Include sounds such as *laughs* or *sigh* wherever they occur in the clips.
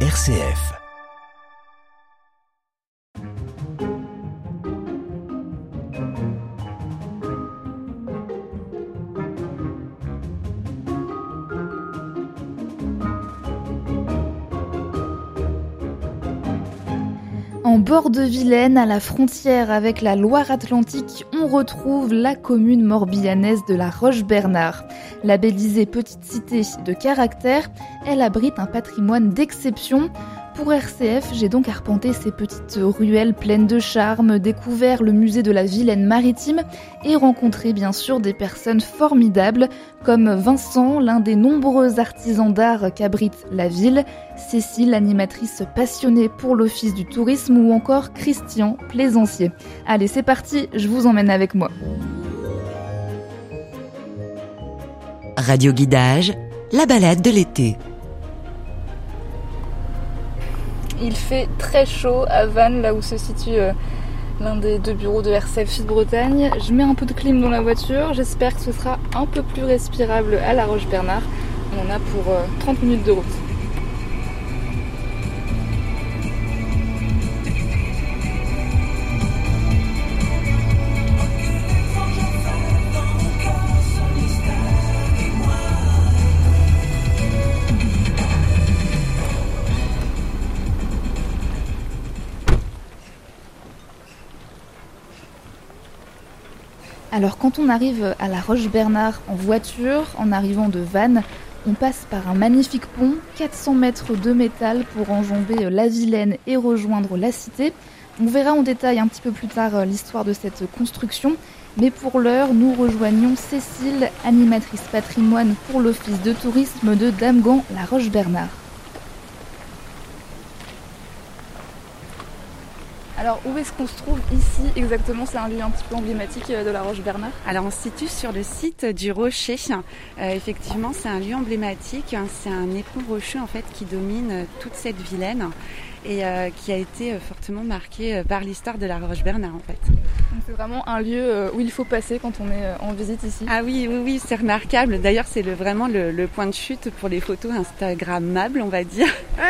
RCF. Bord de Vilaine, à la frontière avec la Loire-Atlantique, on retrouve la commune morbillanaise de la Roche-Bernard. Labellisée petite cité de caractère, elle abrite un patrimoine d'exception. Pour RCF, j'ai donc arpenté ces petites ruelles pleines de charme, découvert le musée de la Vilaine maritime et rencontré bien sûr des personnes formidables comme Vincent, l'un des nombreux artisans d'art qu'abrite la ville, Cécile, animatrice passionnée pour l'office du tourisme ou encore Christian, plaisancier. Allez, c'est parti, je vous emmène avec moi. Radio Guidage, la balade de l'été. Il fait très chaud à Vannes, là où se situe euh, l'un des deux bureaux de RCF Sud-Bretagne. Je mets un peu de clim dans la voiture. J'espère que ce sera un peu plus respirable à La Roche-Bernard. On en a pour 30 euh, minutes de route. Alors quand on arrive à la Roche-Bernard en voiture, en arrivant de Vannes, on passe par un magnifique pont, 400 mètres de métal pour enjamber la Vilaine et rejoindre la cité. On verra en détail un petit peu plus tard l'histoire de cette construction, mais pour l'heure, nous rejoignons Cécile, animatrice patrimoine pour l'office de tourisme de Damgan, la Roche-Bernard. Alors où est-ce qu'on se trouve ici exactement? C'est un lieu un petit peu emblématique euh, de la Roche-Bernard Alors on se situe sur le site du Rocher. Euh, effectivement c'est un lieu emblématique, c'est un éperon rocheux en fait qui domine euh, toute cette vilaine et qui a été fortement marqué par l'histoire de la Roche-Bernard en fait. C'est vraiment un lieu où il faut passer quand on est en visite ici. Ah oui, oui, oui, c'est remarquable. D'ailleurs, c'est le, vraiment le, point de chute pour les photos Instagrammables, on va dire. *laughs*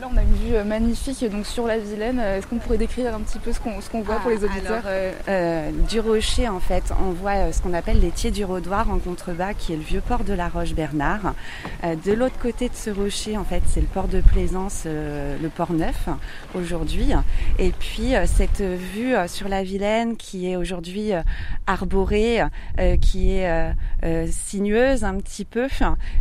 là, on a une vue magnifique donc sur la Vilaine. Est-ce qu'on pourrait décrire un petit peu ce qu'on voit pour les ah, auditeurs? euh, euh, Du rocher, en fait, on voit euh, ce qu'on appelle les Tiers du Rodoir en contrebas, qui est le vieux port de la Roche-Bernard. de l'autre côté de ce rocher, en fait, c'est le port de Plaisance, le port neuf, aujourd'hui. Et puis, cette vue sur la Vilaine, qui est aujourd'hui arborée, qui est sinueuse un petit peu.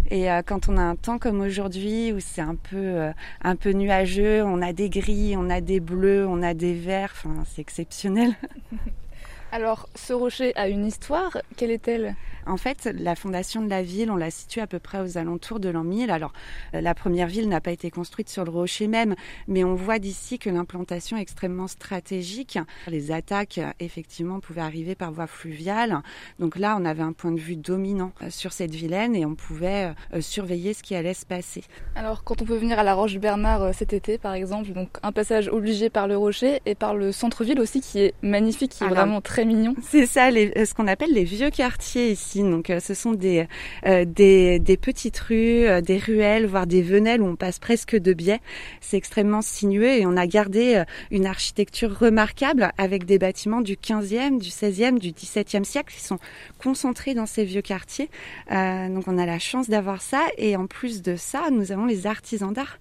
Et quand on a un temps comme aujourd'hui, où c'est un peu, un peu nuageux, on a des gris, on a des bleus, on a des verres, enfin, c'est exceptionnel. *laughs* Alors, ce rocher a une histoire, quelle est-elle? En fait, la fondation de la ville, on la situe à peu près aux alentours de l'an 1000. Alors, euh, la première ville n'a pas été construite sur le rocher même, mais on voit d'ici que l'implantation est extrêmement stratégique. Les attaques, effectivement, pouvaient arriver par voie fluviale. Donc là, on avait un point de vue dominant euh, sur cette vilaine et on pouvait euh, surveiller ce qui allait se passer. Alors, quand on peut venir à la Roche-Bernard cet été, par exemple, donc un passage obligé par le rocher et par le centre-ville aussi, qui est magnifique, qui est vraiment très C'est ça, ce qu'on appelle les vieux quartiers ici. Donc euh, ce sont des, euh, des, des, petites rues, euh, des ruelles, voire des venelles où on passe presque de biais. C'est extrêmement sinueux et on a gardé une architecture remarquable avec des bâtiments du 15e, du 16e, du 17e siècle qui sont concentrés dans ces vieux quartiers. donc on a la chance d'avoir ça et en plus de ça, nous avons les artisans d'art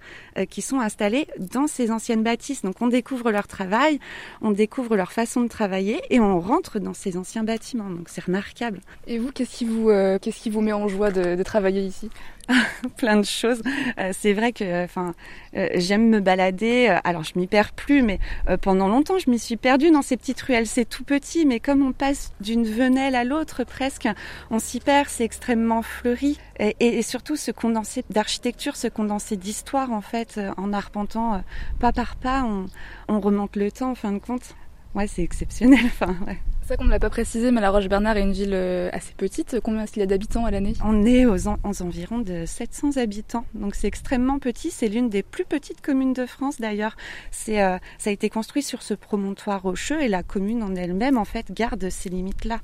qui sont installés dans ces anciennes bâtisses. Donc on découvre leur travail, on découvre leur façon de travailler et on rentre dans ces anciens bâtiments. Donc c'est remarquable. Et vous, qu'est-ce qui vous, euh, qu'est-ce qui vous met en joie de, travailler ici? *laughs* Plein de choses. Euh, c'est vrai que, enfin, euh, j'aime me balader. alors, je m'y perds plus, mais pendant longtemps, je m'y suis perdue dans ces petites ruelles. C'est tout petit, mais comme on passe d'une venelle à l'autre, presque, on s'y perd. C'est extrêmement fleuri, et, surtout ce condensé d'architecture, ce condensé d'histoire, en fait, en arpentant pas par pas, on, on remonte le temps, en fin de compte. Ouais, c'est exceptionnel. *laughs* Enfin, ouais. C'est ça qu'on ne l'a pas précisé, mais la Roche-Bernard est une ville euh, assez petite. Combien est-ce qu'il y a d'habitants à l'année? On est aux, environs de 700 habitants, donc c'est extrêmement petit. C'est l'une des plus petites communes de France d'ailleurs. C'est, euh, ça a été construit sur ce promontoire rocheux et la commune en elle-même en fait garde ces limites-là.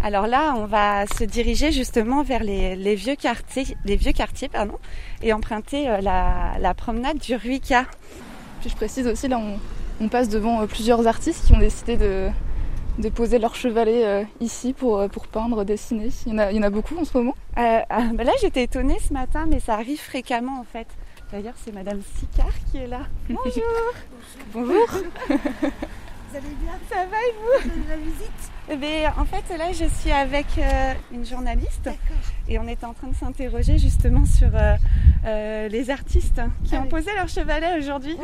Alors là, on va se diriger justement vers les, vieux quartiers, les vieux quartiers, pardon, et emprunter euh, la, promenade du Ruica. Puis je précise aussi, là, on, passe devant euh, plusieurs artistes qui ont décidé de, poser leur chevalet euh, ici pour, pour peindre, dessiner. Il y, en a, il y en a beaucoup en ce moment ah, bah Là, j'étais étonnée ce matin, mais ça arrive fréquemment en fait. D'ailleurs, c'est Madame Sicard qui est là. *laughs* Bonjour. Bonjour. *laughs* Vous allez bien? Ça va et vous? Vous la visite? Eh ben, En fait, là, je suis avec euh, une journaliste. Et on est en train de s'interroger justement sur euh, euh, les artistes qui ah ont posé leur chevalet aujourd'hui.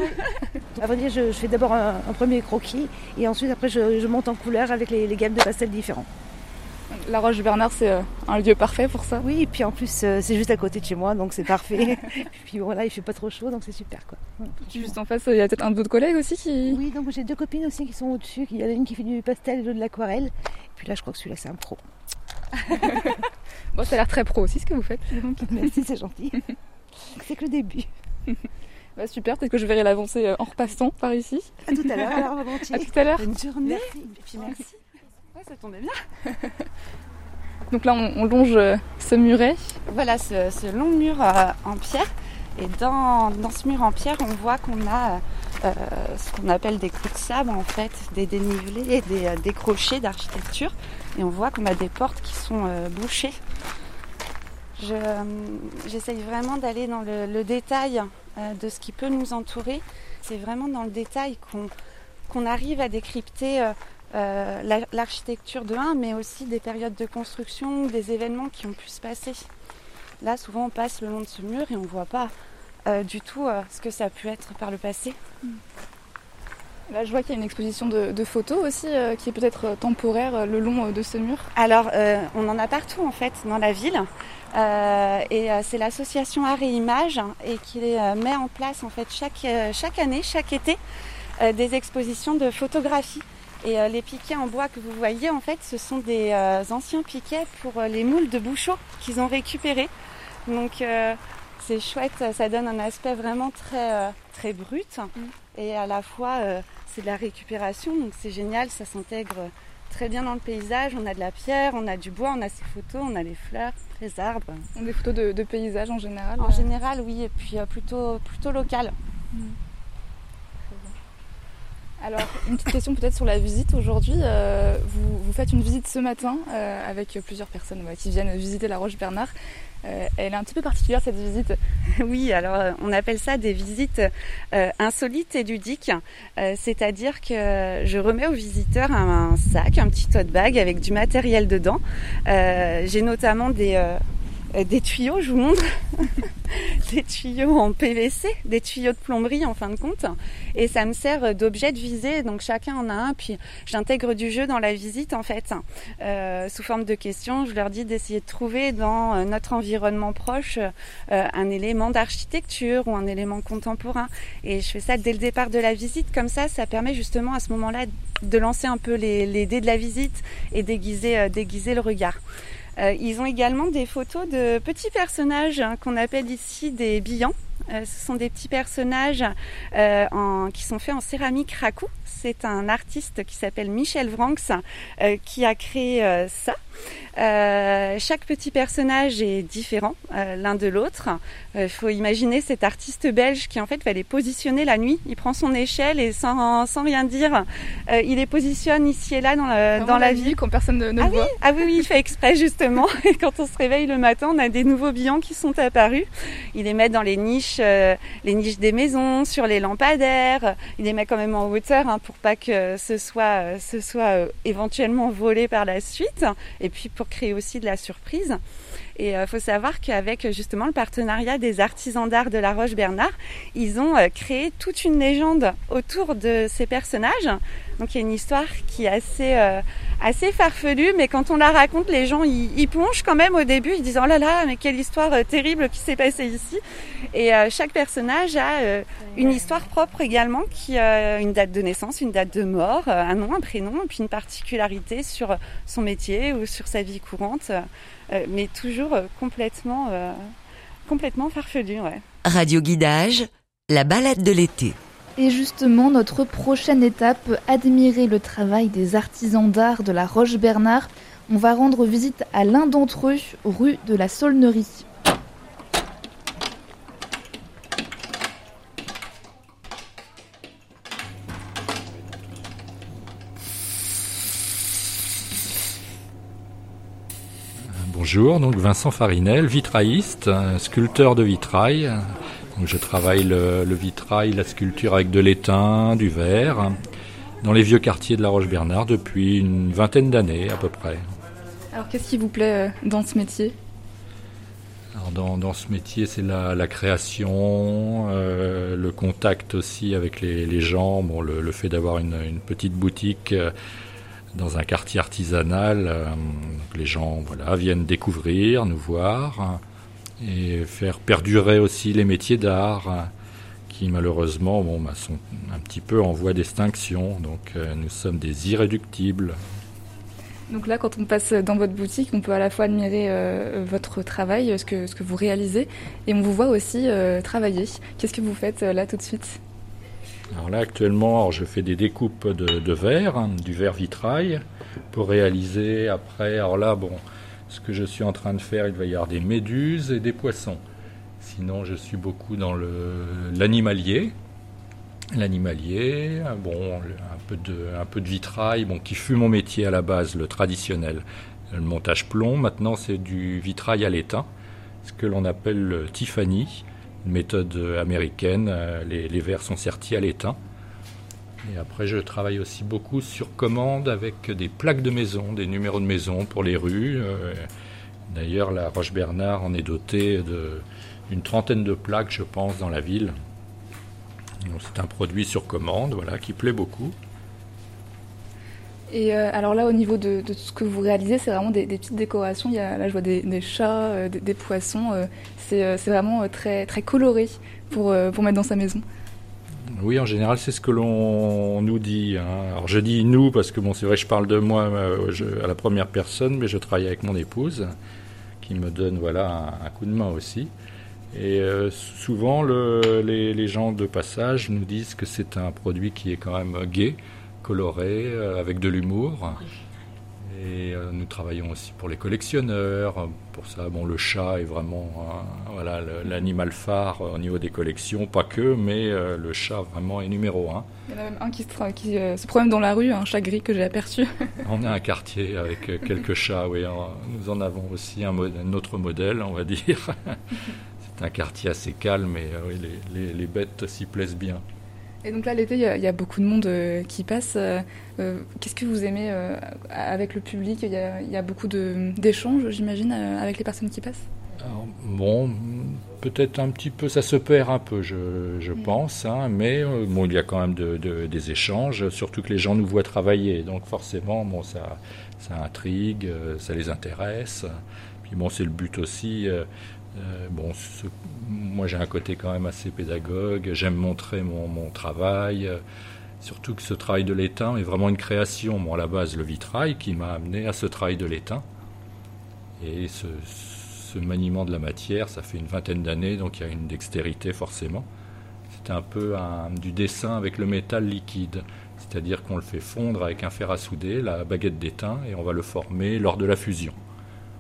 À vrai *laughs* dire, je, fais d'abord un, premier croquis et ensuite, après, je, monte en couleur avec les, les gammes de pastels différents. La Roche Bernard, c'est euh, un lieu parfait pour ça. Oui, et puis en plus, euh, c'est juste à côté de chez moi, donc c'est parfait. *laughs* et puis voilà, il fait pas trop chaud, donc c'est super quoi. Juste en face, il y a peut-être un d'autres collègues aussi qui. Oui, donc j'ai deux copines aussi qui sont au-dessus. Il y en a une qui fait du pastel et l'autre de l'aquarelle. Et puis là, je crois que celui-là, c'est un pro. *laughs* bon, ça a l'air très pro aussi ce que vous faites. *laughs* Merci, c'est gentil. c'est que le début. Bah, super, peut-être que je verrai l'avancée euh, en repassant par ici. À tout à l'heure, alors, À tout à l'heure. Bonne journée. Merci. merci ça tombait bien. *laughs* Donc là, on, longe euh, ce muret. Voilà, ce, long mur euh, en pierre. Et dans, ce mur en pierre, on voit qu'on a euh, ce qu'on appelle des coups de sabre, en fait, des dénivelés, des, des crochets d'architecture. Et on voit qu'on a des portes qui sont bouchées. J'essaye vraiment d'aller dans le, détail de ce qui peut nous entourer. C'est vraiment dans le détail qu'on arrive à décrypter euh, l'architecture de 1, mais aussi des périodes de construction, des événements qui ont pu se passer. Là, souvent, on passe le long de ce mur et on ne voit pas euh, du tout euh, ce que ça a pu être par le passé. Là, je vois qu'il y a une exposition de, photos aussi qui est peut-être temporaire le long de ce mur. Alors, on en a partout en fait dans la ville. et c'est l'association Art et Images et qui met en place en fait chaque, chaque année, chaque été, des expositions de photographie et euh, les piquets en bois que vous voyez, en fait, ce sont des euh, anciens piquets pour euh, les moules de bouchot qu'ils ont récupérés. Donc c'est chouette, ça donne un aspect vraiment très, très brut. Mm. Et à la fois, c'est de la récupération, donc c'est génial, ça s'intègre très bien dans le paysage. On a de la pierre, on a du bois, on a ces photos, on a les fleurs, les arbres. Des photos de, de paysages en général En général, oui, et puis plutôt, plutôt local. Mm. Alors, une petite question peut-être sur la visite aujourd'hui. Euh, vous, faites une visite ce matin euh, avec plusieurs personnes qui viennent visiter la Roche Bernard. Euh, elle est un petit peu particulière cette visite. *laughs* Oui, alors on appelle ça des visites insolites et ludiques. C'est-à-dire que je remets aux visiteurs un, sac, un petit tote bag avec du matériel dedans. J'ai notamment des des tuyaux, je vous montre, *laughs* des tuyaux en PVC, des tuyaux de plomberie en fin de compte, et ça me sert d'objet de visée, donc chacun en a un, puis j'intègre du jeu dans la visite en fait, euh, sous forme de questions, je leur dis d'essayer de trouver dans euh, notre environnement proche un élément d'architecture ou un élément contemporain, et je fais ça dès le départ de la visite, comme ça, ça permet justement à ce moment-là de lancer un peu les, les dés de la visite et déguiser le regard. Euh, ils ont également des photos de petits personnages hein, qu'on appelle ici des billants. Euh, ce sont des petits personnages euh, en, qui sont faits en céramique raku. C'est un artiste qui s'appelle Michel Vranx qui a créé ça. Euh, chaque petit personnage est différent euh, l'un de l'autre. Il euh, faut imaginer cet artiste belge qui en fait va les positionner la nuit. Il prend son échelle et sans, sans rien dire, il les positionne ici et là dans, dans la, vie quand personne ne, ah voit. Oui ah oui, oui, il fait exprès justement. *laughs* Et quand on se réveille le matin, on a des nouveaux billons qui sont apparus. Il les met dans les niches, les niches des maisons, sur les lampadaires. Il les met quand même en hauteur hein, pour pas que ce soit, ce soit éventuellement volé par la suite. Et puis pour créer aussi de la surprise. Et il euh, faut savoir qu'avec justement le partenariat des artisans d'art de la Roche Bernard, ils ont euh, créé toute une légende autour de ces personnages. Donc il y a une histoire qui est assez, euh, assez farfelue, mais quand on la raconte, les gens y, plongent quand même au début, ils disent oh là là, mais quelle histoire terrible qui s'est passée ici. Et chaque personnage a une histoire propre également, qui a une date de naissance, une date de mort, un nom, un prénom, et puis une particularité sur son métier ou sur sa vie courante. Euh, mais toujours euh, complètement, euh, complètement farfelu. Radio Guidage, la balade de l'été. Et justement, notre prochaine étape, admirer le travail des artisans d'art de la Roche-Bernard. On va rendre visite à l'un d'entre eux, rue de la Saulnerie. Bonjour, donc Vincent Farinel, vitrailliste, sculpteur de vitrail. je travaille le, vitrail, la sculpture avec de l'étain, du verre, dans les vieux quartiers de La Roche-Bernard depuis une vingtaine d'années à peu près. Alors qu'est-ce qui vous plaît euh, dans ce métier? Dans, dans, ce métier, c'est la, création, euh, le contact aussi avec les, gens, bon, le, fait d'avoir une, petite boutique. Euh, dans un quartier artisanal. Euh, les gens voilà, viennent découvrir, nous voir et faire perdurer aussi les métiers d'art qui malheureusement bon, bah, sont un petit peu en voie d'extinction. Donc euh, nous sommes des irréductibles. Donc là, quand on passe dans votre boutique, on peut à la fois admirer euh, votre travail, ce que, ce que vous réalisez, et on vous voit aussi travailler. Qu'est-ce que vous faites là tout de suite? Alors là, actuellement, je fais des découpes de, verre, hein, du verre vitrail, pour réaliser après. Alors là, bon, ce que je suis en train de faire, il va y avoir des méduses et des poissons. Sinon, je suis beaucoup dans l'animalier. L'animalier, un peu, de, vitrail, qui fut mon métier à la base, le traditionnel. Le montage plomb, maintenant, c'est du vitrail à l'étain, ce que l'on appelle le Tiffany méthode américaine. Euh, les, les verres sont sertis à l'étain. Et après, je travaille aussi beaucoup sur commande avec des plaques de maison, des numéros de maison pour les rues. Euh, d'ailleurs, la Roche-Bernard en est dotée d'une trentaine de plaques, je pense, dans la ville. C'est un produit sur commande, voilà, qui plaît beaucoup. Et euh, alors là, au niveau de, de, ce que vous réalisez, c'est vraiment des, petites décorations. Là, je vois des, chats, euh, des, poissons. Euh, c'est vraiment très, coloré pour, mettre dans sa maison. Oui, en général, c'est ce que l'on nous dit. Hein. Alors, je dis nous parce que bon, c'est vrai, je parle de moi à la première personne, mais je travaille avec mon épouse qui me donne voilà un, coup de main aussi. Et souvent, le, les, les, gens de passage nous disent que c'est un produit qui est quand même gai, coloré, euh, avec de l'humour. Et euh, nous travaillons aussi pour les collectionneurs. Pour ça, bon, le chat est vraiment voilà l'animal phare au niveau des collections, pas que, mais euh, le chat vraiment est numéro un. Il y en a même un qui se, qui, se promène dans la rue, un chat gris que j'ai aperçu. *laughs* on a un quartier avec quelques chats, oui. Nous en avons aussi un, un autre modèle, on va dire. *laughs* C'est un quartier assez calme et les, les bêtes s'y plaisent bien. Et donc là, l'été, il y, a beaucoup de monde euh, qui passe. Euh, euh, qu'est-ce que vous aimez avec le public? Il y, a beaucoup d'échanges, j'imagine, avec les personnes qui passent? Bon, peut-être un petit peu, ça se perd un peu, je, pense, hein, mais bon, il y a quand même des échanges, surtout que les gens nous voient travailler, donc forcément, bon, ça, ça intrigue, ça les intéresse. Puis bon, c'est le but aussi euh, bon, moi j'ai un côté quand même assez pédagogue, j'aime montrer mon, travail, surtout que ce travail de l'étain est vraiment une création. Bon, à la base, le vitrail qui m'a amené à ce travail de l'étain. Et ce, maniement de la matière, ça fait une vingtaine d'années, donc il y a une dextérité forcément. C'est un peu du dessin avec le métal liquide. C'est-à-dire qu'on le fait fondre avec un fer à souder, la baguette d'étain, et on va le former lors de la fusion.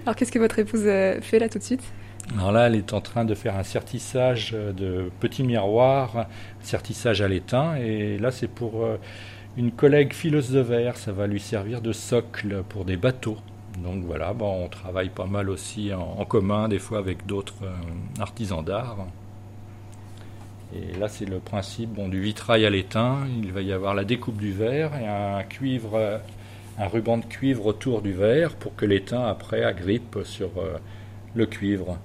Alors qu'est-ce que votre épouse euh, fait là tout de suite? Alors là, elle est en train de faire un sertissage de petits miroirs, sertissage à l'étain, et là c'est pour euh, une collègue fileuse de verre, ça va lui servir de socle pour des bateaux. Donc voilà, bon, on travaille pas mal aussi en, commun, des fois avec d'autres euh, artisans d'art. Et là, c'est le principe bon, du vitrail à l'étain. Il va y avoir la découpe du verre et un cuivre, un ruban de cuivre autour du verre pour que l'étain après agrippe sur euh, le cuivre.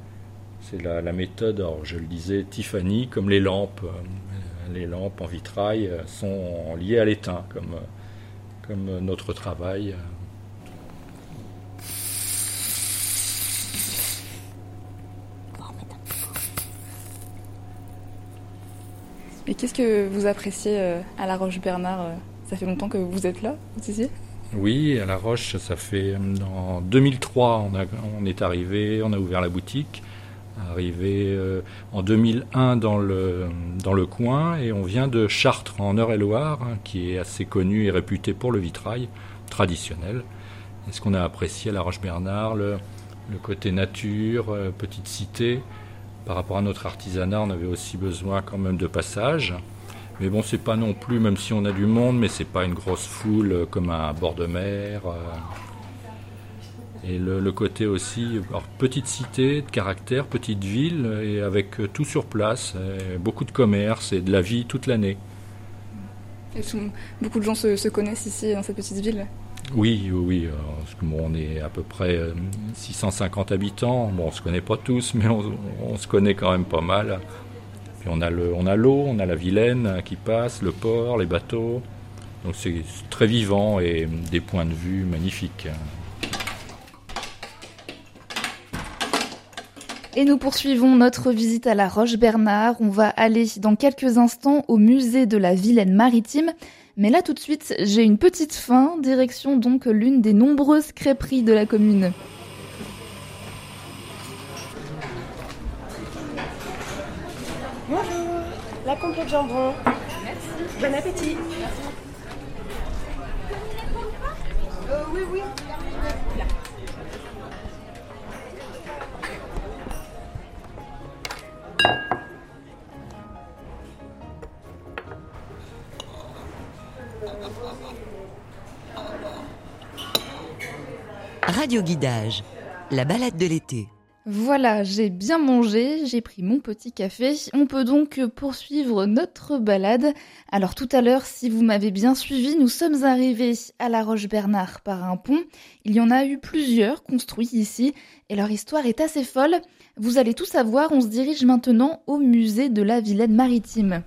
C'est la, méthode, je le disais, Tiffany, comme les lampes. Euh, les lampes en vitrail euh, sont liées à l'étain, comme, euh, comme notre travail. Et qu'est-ce que vous appréciez à La Roche-Bernard Ça fait longtemps que vous êtes là, vous disiez Oui, à La Roche, ça fait en 2003, on, on est arrivé, on a ouvert la boutique arrivé euh, en 2001 dans le, dans le coin et on vient de Chartres en Eure-et-Loire, hein, qui est assez connu et réputé pour le vitrail traditionnel. ce qu'on a apprécié à La Roche-Bernard, le, côté nature, euh, petite cité. Par rapport à notre artisanat, on avait aussi besoin quand même de passage. Mais bon, c'est pas non plus, même si on a du monde, mais c'est pas une grosse foule euh, comme à bord de mer. Et le, côté aussi, petite cité, de caractère, petite ville, et avec tout sur place, beaucoup de commerce et de la vie toute l'année. beaucoup de gens se connaissent ici dans cette petite ville oui, oui, on est à peu près 650 euh, habitants. Bon, on se connaît pas tous, mais on, se connaît quand même pas mal. Puis on a le, on a l'eau, on a la Vilaine qui passe, le port, les bateaux. Donc c'est très vivant et des points de vue magnifiques. Et nous poursuivons notre visite à la Roche-Bernard. On va aller dans quelques instants au musée de la Vilaine maritime mais là tout de suite, j'ai une petite faim, direction donc l'une des nombreuses crêperies de la commune. Bonjour, la complète jambon. Merci. Bon appétit. Merci. Euh, oui, oui. La balade de l'été. Voilà, j'ai bien mangé, j'ai pris mon petit café. On peut donc poursuivre notre balade. Alors tout à l'heure, si vous m'avez bien suivi, nous sommes arrivés à la Roche-Bernard par un pont. Il y en a eu plusieurs construits ici et leur histoire est assez folle. Vous allez tout savoir, on se dirige maintenant au musée de la Vilaine maritime.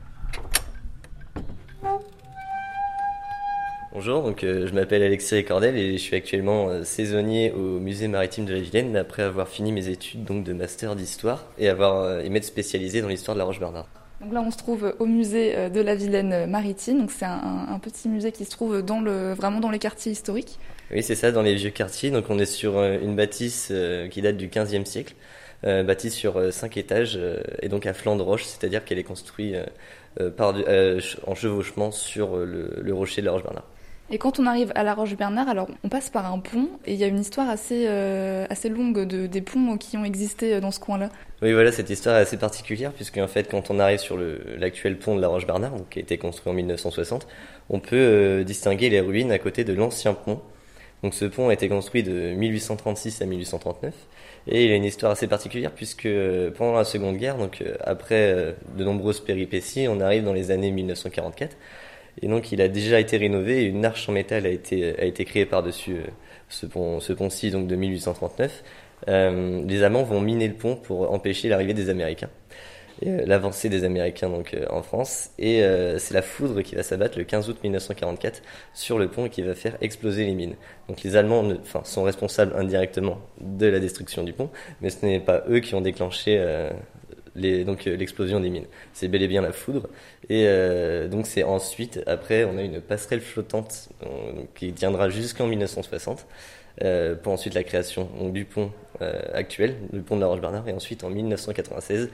Bonjour, donc euh, je m'appelle Alexis Ricordel et je suis actuellement euh, saisonnier au musée maritime de la Vilaine après avoir fini mes études donc de master d'histoire et avoir euh, et m'être spécialisé dans l'histoire de la Roche-Bernard. Donc là, on se trouve au musée de la Vilaine maritime. Donc c'est un, petit musée qui se trouve dans le vraiment dans les quartiers historiques. Oui, c'est ça, dans les vieux quartiers. Donc on est sur une bâtisse qui date du 15e siècle, bâtisse sur cinq étages et donc à flanc de roche, c'est-à-dire qu'elle est construite par, en chevauchement sur le, le rocher de la Roche-Bernard. Et quand on arrive à La Roche-Bernard, alors on passe par un pont et il y a une histoire assez, euh, assez longue de, des ponts qui ont existé dans ce coin-là. Oui, voilà, cette histoire est assez particulière puisque en fait, quand on arrive sur l'actuel pont de La Roche-Bernard, qui a été construit en 1960, on peut euh, distinguer les ruines à côté de l'ancien pont. Donc ce pont a été construit de 1836 à 1839 et il a une histoire assez particulière puisque euh, pendant la Seconde Guerre, donc après de nombreuses péripéties, on arrive dans les années 1944 et donc il a déjà été rénové une arche en métal a été, a été créée par-dessus euh, ce pont, ce pont-ci donc de 1839. Euh, les Allemands vont miner le pont pour empêcher l'arrivée des Américains, euh, l'avancée des Américains donc en France. Et c'est la foudre qui va s'abattre le 15 août 1944 sur le pont et qui va faire exploser les mines. Donc les Allemands enfin, sont responsables indirectement de la destruction du pont, mais ce n'est pas eux qui ont déclenché donc euh, l'explosion des mines. C'est bel et bien la foudre. Et euh, donc c'est ensuite, après, on a une passerelle flottante euh, qui tiendra jusqu'en 1960. pour ensuite la création du pont actuel, le pont de la Roche-Bernard, et ensuite en 1996,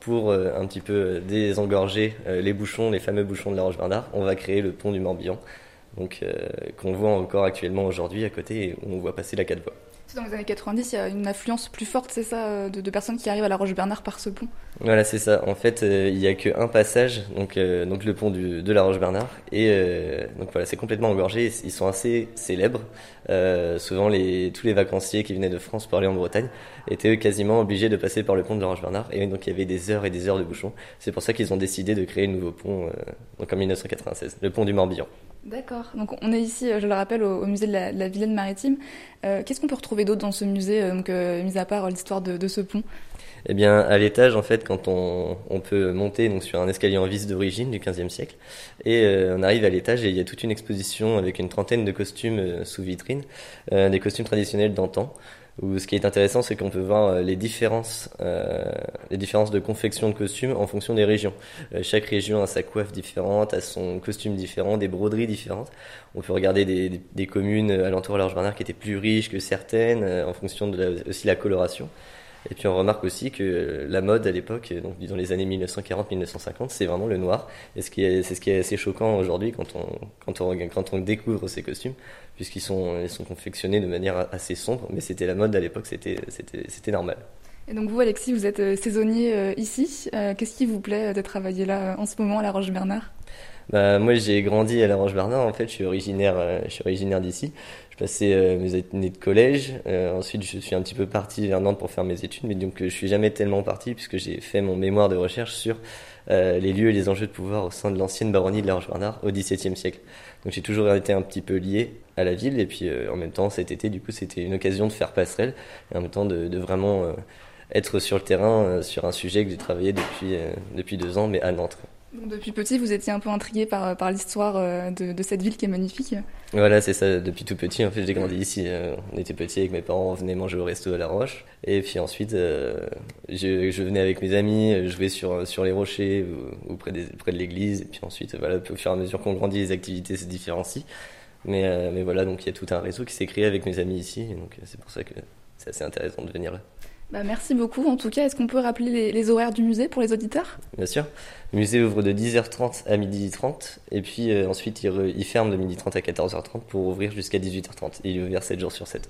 pour un petit peu désengorger les bouchons, les fameux bouchons de la Roche-Bernard, on va créer le pont du Morbihan, donc qu'on voit encore actuellement aujourd'hui à côté, où on voit passer la quatre voies. Dans les années 90, il y a une affluence plus forte, c'est ça, euh, de, personnes qui arrivent à la Roche-Bernard par ce pont Voilà, c'est ça. En fait, euh, il n'y a qu'un passage, donc, euh, donc le pont de la Roche-Bernard. Et donc voilà, c'est complètement engorgé. Ils sont assez célèbres. souvent, tous les vacanciers qui venaient de France pour aller en Bretagne étaient eux quasiment obligés de passer par le pont de la Roche-Bernard. Et donc, il y avait des heures et des heures de bouchons. C'est pour ça qu'ils ont décidé de créer le nouveau pont donc en 1996, le pont du Morbihan. D'accord. Donc on est ici, je le rappelle, au, musée de la, Vilaine Maritime. Euh, qu'est-ce qu'on peut retrouver d'autre dans ce musée, euh, euh, mis à part l'histoire de, ce pont? Eh bien, à l'étage, en fait, quand on, peut monter donc, sur un escalier en vis d'origine du XVe siècle, et on arrive à l'étage et il y a toute une exposition avec une trentaine de costumes sous vitrine, des costumes traditionnels d'antan ce qui est intéressant, c'est qu'on peut voir euh, les différences, euh, les différences de confection de costumes en fonction des régions. Euh, chaque région a sa coiffe différente, a son costume différent, des broderies différentes. On peut regarder des, des, communes alentour de large Bernard qui étaient plus riches que certaines, en fonction de la coloration. Et puis on remarque aussi que la mode à l'époque, donc dans les années 1940-1950, c'est vraiment le noir. Et ce qui est, c'est ce qui est assez choquant aujourd'hui quand on, quand on, quand on découvre ces costumes, puisqu'ils sont, ils sont confectionnés de manière assez sombre. Mais c'était la mode à l'époque, c'était, c'était, c'était normal. Et donc vous, Alexis, vous êtes euh, saisonnier euh, ici. Euh, qu'est-ce qui vous plaît de travailler là en ce moment à La Roche-Bernard? Bah, moi, j'ai grandi à La Roche-Bernard. En fait, je suis originaire, je suis originaire d'ici. Je passais mes années de collège. ensuite, je suis un petit peu parti vers Nantes pour faire mes études, mais donc je suis jamais tellement parti puisque j'ai fait mon mémoire de recherche sur les lieux et les enjeux de pouvoir au sein de l'ancienne baronnie de La Roche-Bernard au XVIIe siècle. Donc j'ai toujours été un petit peu lié à la ville et puis en même temps cet été, du coup, c'était une occasion de faire passerelle et en même temps de, de vraiment être sur le terrain euh, sur un sujet que j'ai travaillé depuis, euh, depuis deux ans, mais à Nantes. Depuis petit, vous étiez un peu intrigué par, par l'histoire euh, de, cette ville qui est magnifique Voilà, c'est ça. Depuis tout petit, en fait, j'ai grandi ici. On était petit avec mes parents, on venait manger au resto à La Roche. Et puis ensuite, je, je, venais avec mes amis jouer sur, sur les rochers ou, près de l'église. Et puis ensuite, voilà, au fur et à mesure qu'on grandit, les activités se différencient. Mais, mais voilà, donc il y a tout un réseau qui s'est créé avec mes amis ici. Et donc c'est pour ça que c'est assez intéressant de venir là. Bah, merci beaucoup. En tout cas, est-ce qu'on peut rappeler les, horaires du musée pour les auditeurs? Bien sûr. Le musée ouvre de 10h30 à 12h30 et puis euh, ensuite il, ferme de 12h30 à 14h30 pour ouvrir jusqu'à 18h30. il est ouvert 7 jours sur 7.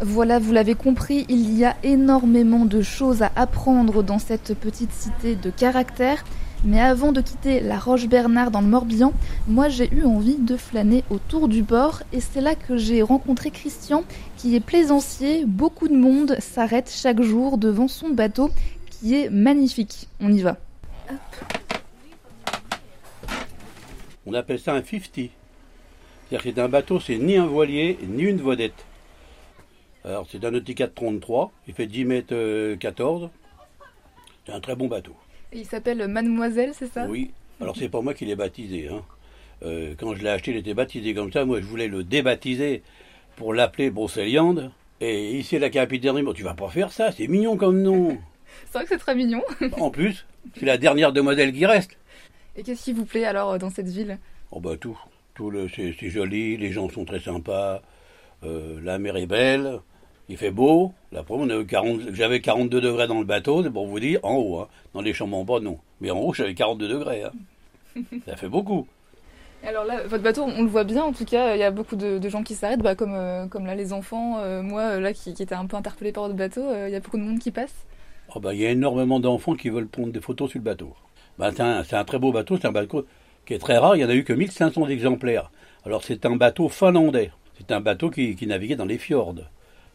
Voilà, vous l'avez compris, il y a énormément de choses à apprendre dans cette petite cité de caractère. Mais avant de quitter la Roche-Bernard dans le Morbihan, moi j'ai eu envie de flâner autour du bord et c'est là que j'ai rencontré Christian qui est plaisancier. Beaucoup de monde s'arrête chaque jour devant son bateau qui est magnifique. On y va. On appelle ça un 50. C'est-à-dire que un bateau, c'est ni un voilier ni une vedette. Alors c'est un Nautica 33, il fait 10 mètres 14. Euh, c'est un très bon bateau il s'appelle Mademoiselle, c'est ça? Oui. Alors c'est pas moi qui l'ai baptisé. Hein. Euh, quand je l'ai acheté, il était baptisé comme ça. Moi, je voulais le débaptiser pour l'appeler Brocéliande. Et ici, la capitaine dit, tu vas pas faire ça, c'est mignon comme nom. *laughs* c'est vrai que c'est très mignon. *laughs* en plus, c'est la dernière demoiselle qui reste. Et qu'est-ce qui vous plaît alors dans cette ville? Oh bah tout. tout le, c'est, joli, les gens sont très sympas, euh, la mer est belle, il fait beau. La première, j'avais 42 degrés dans le bateau, c'est pour vous dire, en haut. Hein. Dans les chambres en bas, non. Mais en haut, j'avais 42 degrés. Hein. *laughs* Ça fait beaucoup. Alors là, votre bateau, on le voit bien. En tout cas, il y a beaucoup de, gens qui s'arrêtent, bah, comme, euh, comme là les enfants. Euh, moi, euh, là, qui, qui était un peu interpellé par votre bateau, il y a beaucoup de monde qui passe. Oh bah, il y a énormément d'enfants qui veulent prendre des photos sur le bateau. Bah, c'est un, un, très beau bateau, c'est un bateau qui est très rare. Il n'y en a eu que 1500 exemplaires. Alors c'est un bateau finlandais. C'est un bateau qui, qui naviguait dans les fjords.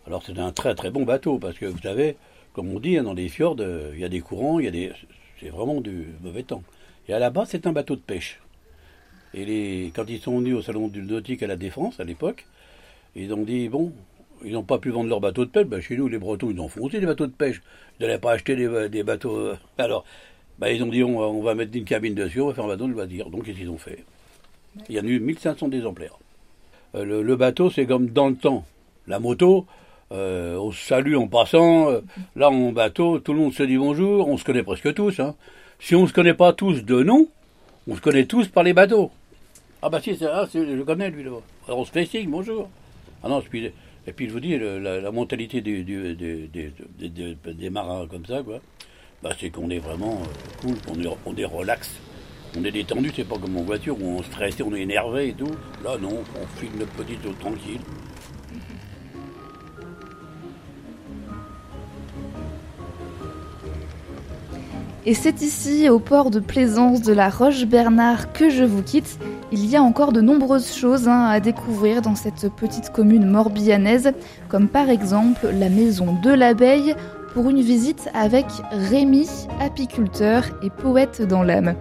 Alors c'est un très très bon bateau parce que vous savez, comme on dit, hein, dans les fjords, euh, il y a des courants, il y a des, c'est vraiment du mauvais temps. Et à la base, c'est un bateau de pêche. Et les, quand ils sont venus au salon du nautique à la Défense à l'époque, ils ont dit bon, ils n'ont pas pu vendre leur bateau de pêche. Ben, chez nous, les Bretons, ils font aussi des bateaux de pêche. Ils n'allaient pas acheter des, bateaux. Euh, alors, ben, ils ont dit on, va mettre une cabine dessus, on va faire un bateau de loisir. Donc, qu'est-ce qu'ils ont fait? Il y en a eu 1500 exemplaires. Euh, le, le bateau, c'est comme dans le temps. La moto, euh, on se salue en passant. Euh, là, en bateau, tout le monde se dit bonjour. On se connaît presque tous. Hein. Si on ne se connaît pas tous de nom, on se connaît tous par les bateaux. Ah bah si, ah, je connais lui là. Alors on se fait signe, bonjour. Ah non, et puis je vous dis, la, mentalité des marins comme ça, quoi, bah, c'est qu'on est vraiment euh, cool, on est, on est relax. On est détendu, c'est pas comme en voiture où on stresse, on est énervé et tout. Là non, on filme notre petite eau tranquille. Et c'est ici, au port de plaisance de la Roche-Bernard, que je vous quitte. Il y a encore de nombreuses choses hein, à découvrir dans cette petite commune morbihanaise, comme par exemple la maison de l'abeille, pour une visite avec Rémi, apiculteur et poète dans l'âme.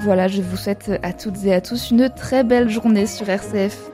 Voilà, je vous souhaite à toutes et à tous une très belle journée sur RCF.